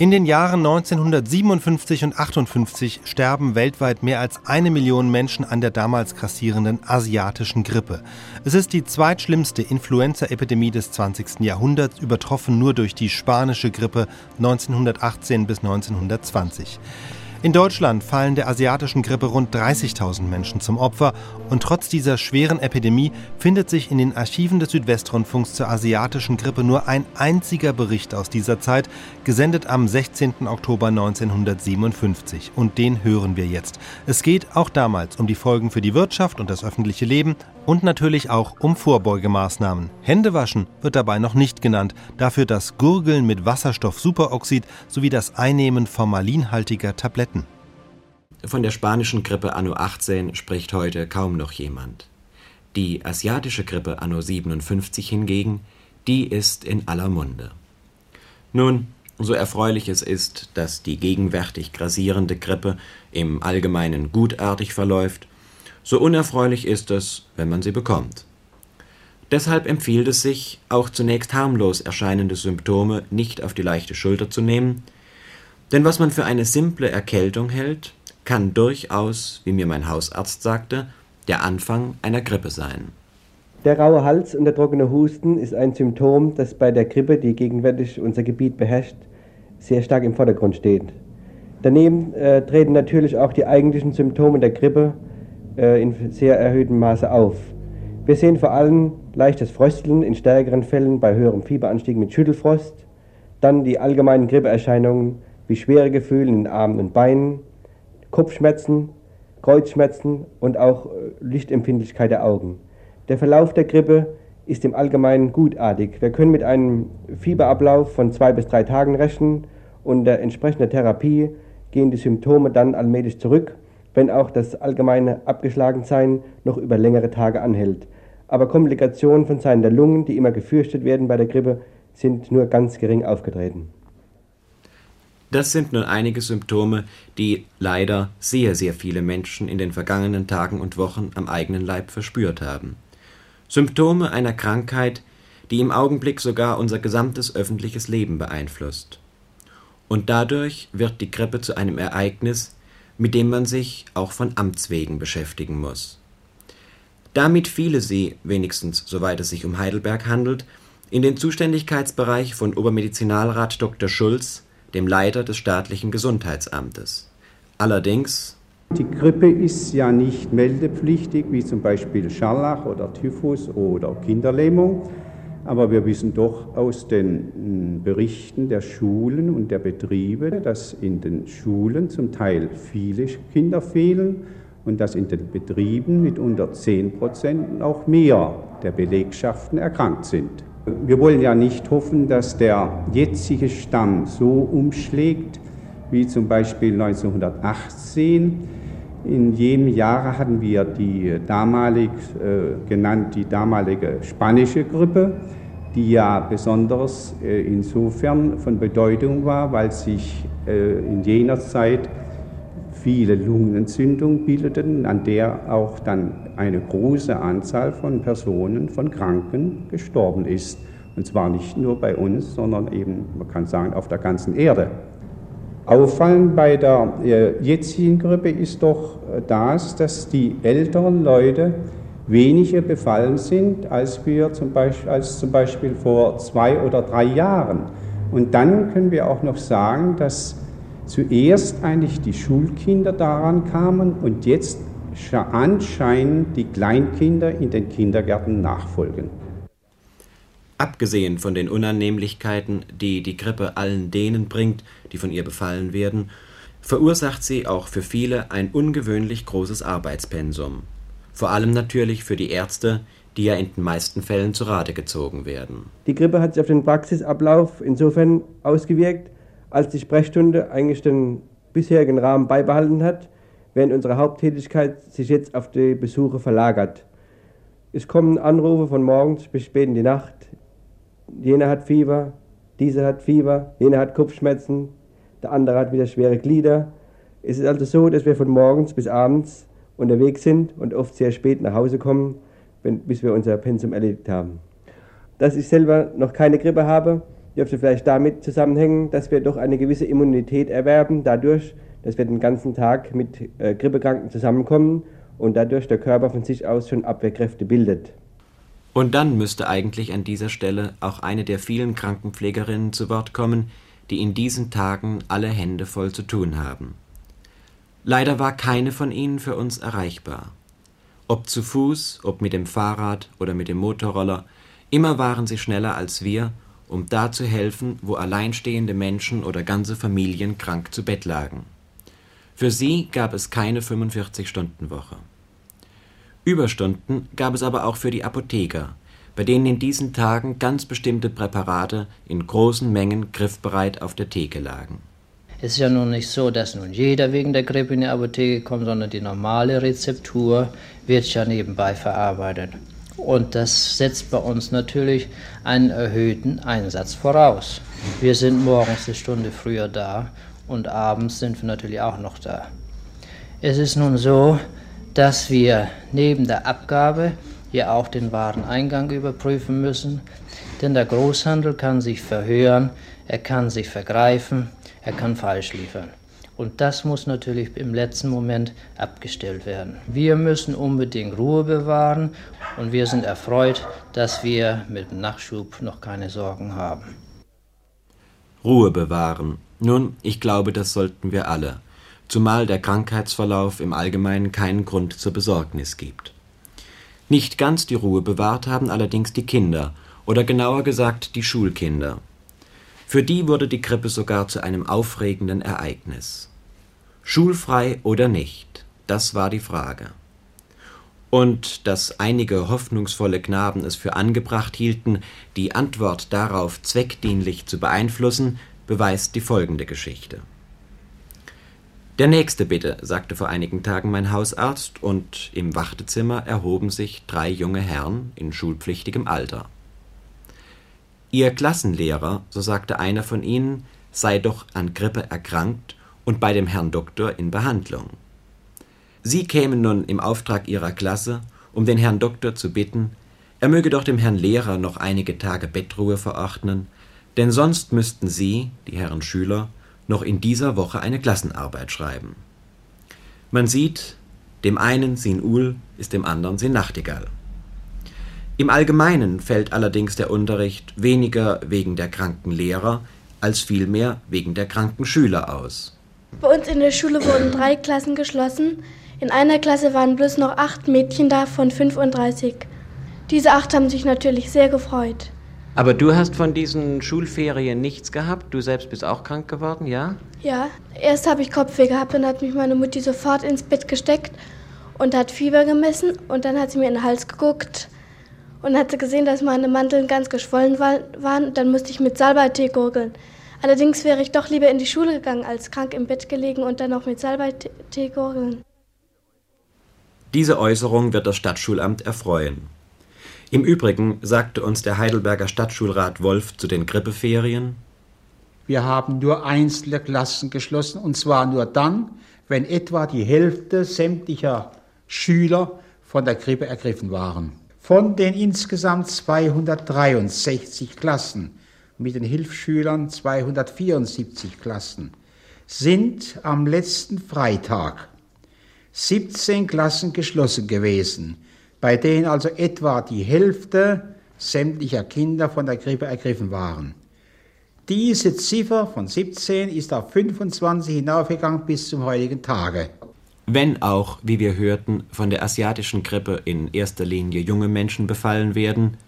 In den Jahren 1957 und 58 sterben weltweit mehr als eine Million Menschen an der damals grassierenden asiatischen Grippe. Es ist die zweitschlimmste Influenza-Epidemie des 20. Jahrhunderts, übertroffen nur durch die spanische Grippe 1918 bis 1920. In Deutschland fallen der asiatischen Grippe rund 30.000 Menschen zum Opfer und trotz dieser schweren Epidemie findet sich in den Archiven des Südwestrundfunks zur asiatischen Grippe nur ein einziger Bericht aus dieser Zeit, gesendet am 16. Oktober 1957 und den hören wir jetzt. Es geht auch damals um die Folgen für die Wirtschaft und das öffentliche Leben und natürlich auch um Vorbeugemaßnahmen. Händewaschen wird dabei noch nicht genannt, dafür das Gurgeln mit Wasserstoffsuperoxid sowie das Einnehmen formalinhaltiger Tabletten. Von der spanischen Grippe anno 18 spricht heute kaum noch jemand. Die asiatische Grippe anno 57 hingegen, die ist in aller Munde. Nun, so erfreulich es ist, dass die gegenwärtig grassierende Grippe im Allgemeinen gutartig verläuft, so unerfreulich ist es, wenn man sie bekommt. Deshalb empfiehlt es sich, auch zunächst harmlos erscheinende Symptome nicht auf die leichte Schulter zu nehmen, denn was man für eine simple Erkältung hält, kann durchaus, wie mir mein Hausarzt sagte, der Anfang einer Grippe sein. Der raue Hals und der trockene Husten ist ein Symptom, das bei der Grippe, die gegenwärtig unser Gebiet beherrscht, sehr stark im Vordergrund steht. Daneben äh, treten natürlich auch die eigentlichen Symptome der Grippe, äh, in sehr erhöhtem Maße auf. Wir sehen vor allem leichtes Frösteln in stärkeren Fällen bei höherem Fieberanstieg mit Schüttelfrost, dann die allgemeinen Grippeerscheinungen wie schwere Gefühle in den Armen und Beinen, Kopfschmerzen, Kreuzschmerzen und auch äh, Lichtempfindlichkeit der Augen. Der Verlauf der Grippe ist im Allgemeinen gutartig. Wir können mit einem Fieberablauf von zwei bis drei Tagen rechnen und der entsprechenden Therapie gehen die Symptome dann allmählich zurück wenn auch das allgemeine Abgeschlagensein noch über längere Tage anhält. Aber Komplikationen von Seiten der Lungen, die immer gefürchtet werden bei der Grippe, sind nur ganz gering aufgetreten. Das sind nur einige Symptome, die leider sehr, sehr viele Menschen in den vergangenen Tagen und Wochen am eigenen Leib verspürt haben. Symptome einer Krankheit, die im Augenblick sogar unser gesamtes öffentliches Leben beeinflusst. Und dadurch wird die Grippe zu einem Ereignis, mit dem man sich auch von Amts wegen beschäftigen muss. Damit fiele sie, wenigstens soweit es sich um Heidelberg handelt, in den Zuständigkeitsbereich von Obermedizinalrat Dr. Schulz, dem Leiter des staatlichen Gesundheitsamtes. Allerdings die Grippe ist ja nicht meldepflichtig, wie zum Beispiel Scharlach oder Typhus oder Kinderlähmung. Aber wir wissen doch aus den hm, Berichten der Schulen und der Betriebe, dass in den Schulen zum Teil viele Kinder fehlen und dass in den Betrieben mit unter 10 Prozent auch mehr der Belegschaften erkrankt sind. Wir wollen ja nicht hoffen, dass der jetzige Stand so umschlägt wie zum Beispiel 1918 in jedem Jahr hatten wir die damalig äh, genannt die damalige spanische Grippe, die ja besonders äh, insofern von Bedeutung war, weil sich äh, in jener Zeit viele Lungenentzündungen bildeten, an der auch dann eine große Anzahl von Personen, von Kranken gestorben ist. Und zwar nicht nur bei uns, sondern eben, man kann sagen, auf der ganzen Erde. Auffallend bei der äh, jetzigen Grippe ist doch äh, das, dass die älteren Leute weniger befallen sind, als wir zum Beispiel, als zum Beispiel vor zwei oder drei Jahren. Und dann können wir auch noch sagen, dass zuerst eigentlich die Schulkinder daran kamen und jetzt anscheinend die Kleinkinder in den Kindergärten nachfolgen. Abgesehen von den Unannehmlichkeiten, die die Grippe allen denen bringt, die von ihr befallen werden, verursacht sie auch für viele ein ungewöhnlich großes Arbeitspensum. Vor allem natürlich für die Ärzte, die ja in den meisten Fällen zu Rate gezogen werden. Die Grippe hat sich auf den Praxisablauf insofern ausgewirkt, als die Sprechstunde eigentlich den bisherigen Rahmen beibehalten hat, während unsere Haupttätigkeit sich jetzt auf die Besuche verlagert. Es kommen Anrufe von morgens bis spät in die Nacht, jener hat Fieber, dieser hat Fieber, jener hat Kopfschmerzen, der andere hat wieder schwere Glieder. Es ist also so, dass wir von morgens bis abends unterwegs sind und oft sehr spät nach Hause kommen, wenn, bis wir unser Pensum erledigt haben. Dass ich selber noch keine Grippe habe, dürfte vielleicht damit zusammenhängen, dass wir doch eine gewisse Immunität erwerben, dadurch, dass wir den ganzen Tag mit äh, Grippekranken zusammenkommen und dadurch der Körper von sich aus schon Abwehrkräfte bildet. Und dann müsste eigentlich an dieser Stelle auch eine der vielen Krankenpflegerinnen zu Wort kommen, die in diesen Tagen alle Hände voll zu tun haben. Leider war keine von ihnen für uns erreichbar. Ob zu Fuß, ob mit dem Fahrrad oder mit dem Motorroller, immer waren sie schneller als wir, um da zu helfen, wo alleinstehende Menschen oder ganze Familien krank zu Bett lagen. Für sie gab es keine 45-Stunden-Woche. Überstunden gab es aber auch für die Apotheker, bei denen in diesen Tagen ganz bestimmte Präparate in großen Mengen griffbereit auf der Theke lagen. Es ist ja nun nicht so, dass nun jeder wegen der Grippe in die Apotheke kommt, sondern die normale Rezeptur wird ja nebenbei verarbeitet. Und das setzt bei uns natürlich einen erhöhten Einsatz voraus. Wir sind morgens eine Stunde früher da und abends sind wir natürlich auch noch da. Es ist nun so, dass wir neben der Abgabe ja auch den Wareneingang überprüfen müssen, denn der Großhandel kann sich verhören, er kann sich vergreifen, er kann falsch liefern. Und das muss natürlich im letzten Moment abgestellt werden. Wir müssen unbedingt Ruhe bewahren und wir sind erfreut, dass wir mit dem Nachschub noch keine Sorgen haben. Ruhe bewahren. Nun, ich glaube, das sollten wir alle, zumal der Krankheitsverlauf im Allgemeinen keinen Grund zur Besorgnis gibt. Nicht ganz die Ruhe bewahrt haben allerdings die Kinder, oder genauer gesagt die Schulkinder. Für die wurde die Grippe sogar zu einem aufregenden Ereignis. Schulfrei oder nicht, das war die Frage. Und dass einige hoffnungsvolle Knaben es für angebracht hielten, die Antwort darauf zweckdienlich zu beeinflussen, beweist die folgende Geschichte. Der nächste bitte, sagte vor einigen Tagen mein Hausarzt, und im Wartezimmer erhoben sich drei junge Herren in schulpflichtigem Alter. Ihr Klassenlehrer, so sagte einer von ihnen, sei doch an Grippe erkrankt und bei dem Herrn Doktor in Behandlung. Sie kämen nun im Auftrag ihrer Klasse, um den Herrn Doktor zu bitten, er möge doch dem Herrn Lehrer noch einige Tage Bettruhe verordnen, denn sonst müssten Sie, die Herren Schüler, noch in dieser Woche eine Klassenarbeit schreiben. Man sieht, dem einen sin Ul ist dem anderen sin Nachtigall. Im Allgemeinen fällt allerdings der Unterricht weniger wegen der kranken Lehrer als vielmehr wegen der kranken Schüler aus. Bei uns in der Schule wurden drei Klassen geschlossen. In einer Klasse waren bloß noch acht Mädchen da von 35. Diese acht haben sich natürlich sehr gefreut. Aber du hast von diesen Schulferien nichts gehabt? Du selbst bist auch krank geworden, ja? Ja, erst habe ich Kopfweh gehabt, dann hat mich meine Mutti sofort ins Bett gesteckt und hat Fieber gemessen und dann hat sie mir in den Hals geguckt und hatte gesehen, dass meine Mandeln ganz geschwollen waren. Dann musste ich mit Salbeitee gurgeln. Allerdings wäre ich doch lieber in die Schule gegangen, als krank im Bett gelegen und dann noch mit Salbeitee gurgeln. Diese Äußerung wird das Stadtschulamt erfreuen. Im Übrigen sagte uns der Heidelberger Stadtschulrat Wolf zu den Grippeferien, wir haben nur einzelne Klassen geschlossen, und zwar nur dann, wenn etwa die Hälfte sämtlicher Schüler von der Grippe ergriffen waren. Von den insgesamt 263 Klassen mit den Hilfsschülern 274 Klassen sind am letzten Freitag 17 Klassen geschlossen gewesen, bei denen also etwa die Hälfte sämtlicher Kinder von der Grippe ergriffen waren. Diese Ziffer von 17 ist auf 25 hinaufgegangen bis zum heutigen Tage wenn auch, wie wir hörten, von der asiatischen Grippe in erster Linie junge Menschen befallen werden,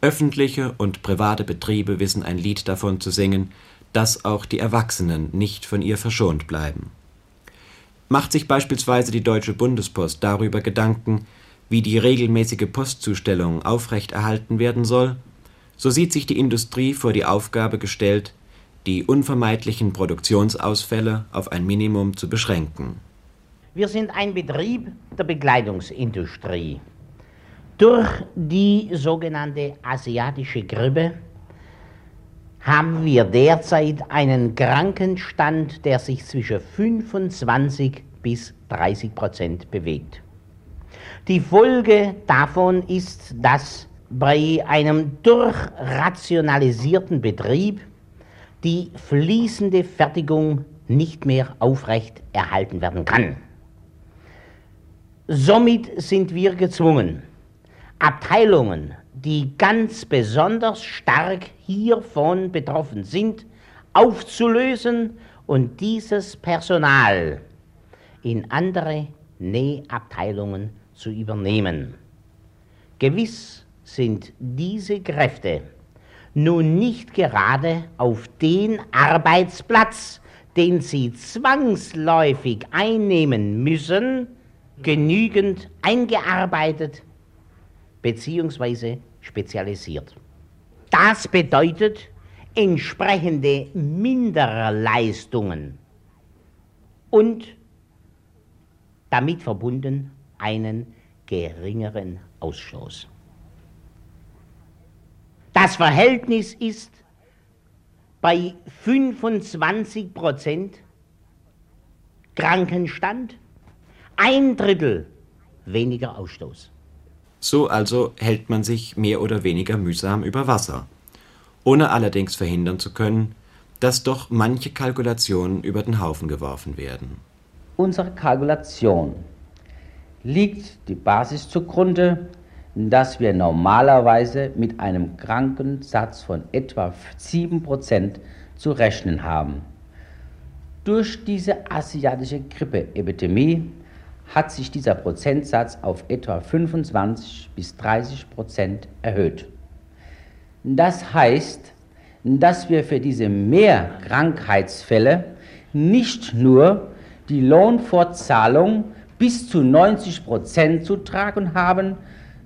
öffentliche und private Betriebe wissen ein Lied davon zu singen, dass auch die Erwachsenen nicht von ihr verschont bleiben. Macht sich beispielsweise die Deutsche Bundespost darüber Gedanken, wie die regelmäßige Postzustellung aufrechterhalten werden soll, so sieht sich die Industrie vor die Aufgabe gestellt, die unvermeidlichen Produktionsausfälle auf ein Minimum zu beschränken wir sind ein Betrieb der Bekleidungsindustrie. Durch die sogenannte asiatische Grippe haben wir derzeit einen Krankenstand, der sich zwischen 25 bis 30 Prozent bewegt. Die Folge davon ist, dass bei einem durchrationalisierten Betrieb die fließende Fertigung nicht mehr aufrecht erhalten werden kann. Somit sind wir gezwungen, Abteilungen, die ganz besonders stark hiervon betroffen sind, aufzulösen und dieses Personal in andere Nähabteilungen zu übernehmen. Gewiss sind diese Kräfte nun nicht gerade auf den Arbeitsplatz, den sie zwangsläufig einnehmen müssen, genügend eingearbeitet bzw. spezialisiert. Das bedeutet entsprechende Minderleistungen und damit verbunden einen geringeren Ausstoß. Das Verhältnis ist bei 25 Prozent Krankenstand ein Drittel weniger Ausstoß. So also hält man sich mehr oder weniger mühsam über Wasser, ohne allerdings verhindern zu können, dass doch manche Kalkulationen über den Haufen geworfen werden. Unserer Kalkulation liegt die Basis zugrunde, dass wir normalerweise mit einem Krankensatz von etwa 7% zu rechnen haben. Durch diese asiatische Grippeepidemie hat sich dieser Prozentsatz auf etwa 25 bis 30 Prozent erhöht. Das heißt, dass wir für diese mehr Krankheitsfälle nicht nur die Lohnfortzahlung bis zu 90 Prozent zu tragen haben,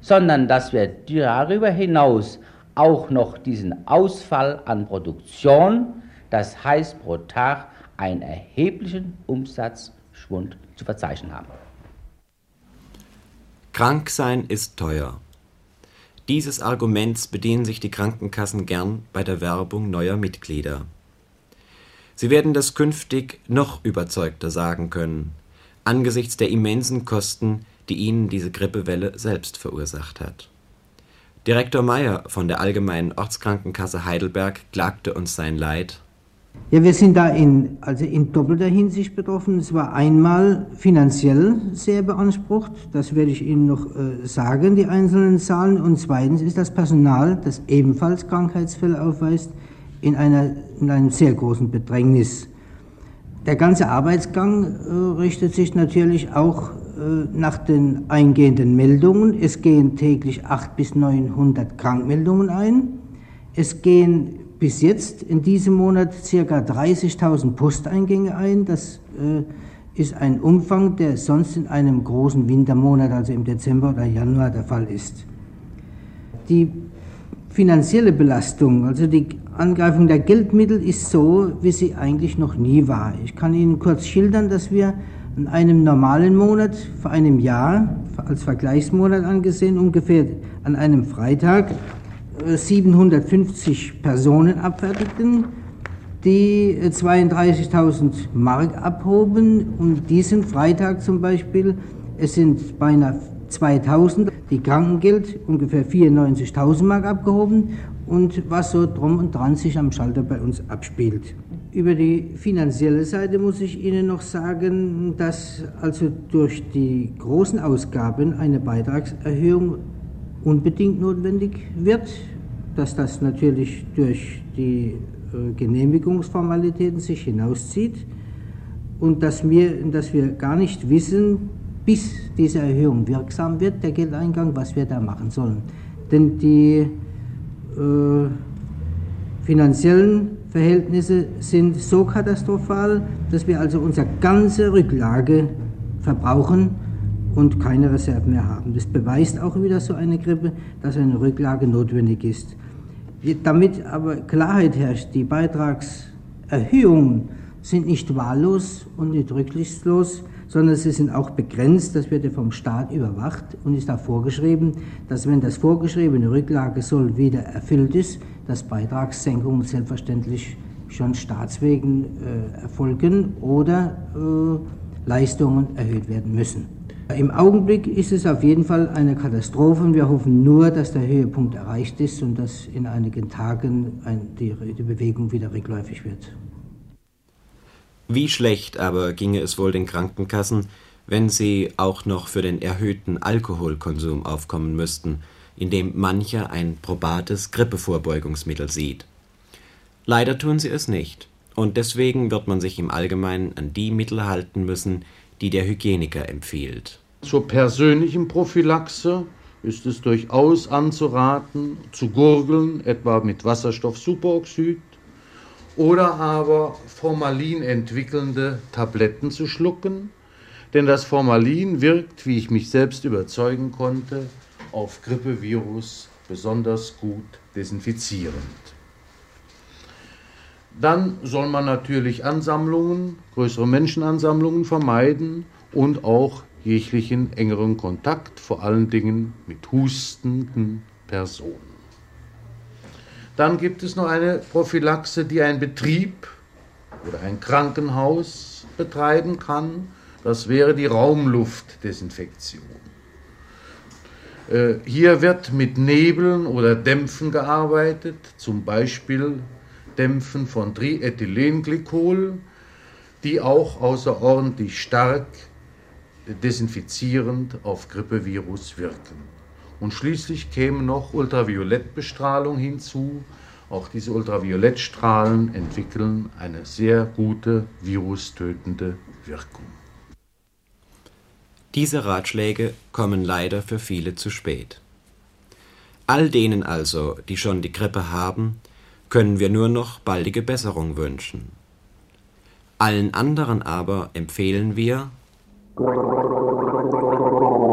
sondern dass wir darüber hinaus auch noch diesen Ausfall an Produktion, das heißt pro Tag einen erheblichen Umsatzschwund zu verzeichnen haben. Krank sein ist teuer. Dieses Arguments bedienen sich die Krankenkassen gern bei der Werbung neuer Mitglieder. Sie werden das künftig noch überzeugter sagen können, angesichts der immensen Kosten, die ihnen diese Grippewelle selbst verursacht hat. Direktor Meyer von der Allgemeinen Ortskrankenkasse Heidelberg klagte uns sein Leid. Ja, wir sind da in, also in doppelter Hinsicht betroffen. Es war einmal finanziell sehr beansprucht, das werde ich Ihnen noch äh, sagen, die einzelnen Zahlen. Und zweitens ist das Personal, das ebenfalls Krankheitsfälle aufweist, in, einer, in einem sehr großen Bedrängnis. Der ganze Arbeitsgang äh, richtet sich natürlich auch äh, nach den eingehenden Meldungen. Es gehen täglich 800 bis 900 Krankmeldungen ein. Es gehen bis jetzt in diesem Monat ca. 30.000 Posteingänge ein. Das äh, ist ein Umfang, der sonst in einem großen Wintermonat, also im Dezember oder Januar, der Fall ist. Die finanzielle Belastung, also die Angreifung der Geldmittel ist so, wie sie eigentlich noch nie war. Ich kann Ihnen kurz schildern, dass wir in einem normalen Monat vor einem Jahr, als Vergleichsmonat angesehen, ungefähr an einem Freitag 750 äh, Personen abfertigten, die 32.000 äh, Mark abhoben und diesen Freitag zum Beispiel, es sind beinahe 2000, die Krankengeld ungefähr 94.000 Mark abgehoben und was so drum und dran sich am Schalter bei uns abspielt. Über die finanzielle Seite muss ich Ihnen noch sagen, dass also durch die großen Ausgaben eine Beitragserhöhung unbedingt notwendig wird, dass das natürlich durch die äh, Genehmigungsformalitäten sich hinauszieht und dass wir, dass wir gar nicht wissen, bis diese Erhöhung wirksam wird, der Geldeingang, was wir da machen sollen. Denn die äh, finanziellen Verhältnisse sind so katastrophal, dass wir also unsere ganze Rücklage verbrauchen und keine Reserven mehr haben. Das beweist auch wieder so eine Grippe, dass eine Rücklage notwendig ist. Damit aber Klarheit herrscht, die Beitragserhöhungen sind nicht wahllos und nicht rücksichtslos, sondern sie sind auch begrenzt, das wird ja vom Staat überwacht und ist da vorgeschrieben, dass wenn das vorgeschriebene Rücklage soll wieder erfüllt ist, dass Beitragssenkungen selbstverständlich schon staatswegen äh, erfolgen oder äh, Leistungen erhöht werden müssen. Im Augenblick ist es auf jeden Fall eine Katastrophe und wir hoffen nur, dass der Höhepunkt erreicht ist und dass in einigen Tagen die, Bewegung wieder rückläufig wird. Wie schlecht aber ginge es wohl den Krankenkassen, wenn sie auch noch für den erhöhten Alkoholkonsum aufkommen müssten, indem mancher ein probates Grippevorbeugungsmittel sieht. Leider tun sie es nicht, und deswegen wird man sich im Allgemeinen an die Mittel halten müssen, die der Hygieniker empfiehlt. Zur persönlichen Prophylaxe ist es durchaus anzuraten, zu gurgeln, etwa mit Wasserstoffsuperoxid, oder aber Formalin entwickelnde Tabletten zu schlucken, denn das Formalin wirkt, wie ich mich selbst überzeugen konnte, auf Grippevirus besonders gut desinfizierend. Dann soll man natürlich Ansammlungen, größere Menschenansammlungen vermeiden und auch jeglichen engeren Kontakt, vor allen Dingen mit hustenden Personen. Dann gibt es noch eine Prophylaxe, die ein Betrieb oder ein Krankenhaus betreiben kann. Das wäre die Raumluftdesinfektion. Äh, hier wird mit Nebeln oder Dämpfen gearbeitet, zum Beispiel Dämpfen von Triethylenglykol, die auch außerordentlich stark desinfizierend auf Grippevirus wirken. Und schließlich käme noch Ultraviolettbestrahlung hinzu. Auch diese Ultraviolettstrahlen entwickeln eine sehr gute virustötende Wirkung. Diese Ratschläge kommen leider für viele zu spät. All denen also, die schon die Grippe haben, können wir nur noch baldige Besserung wünschen. Allen anderen aber empfehlen wir, Gracias.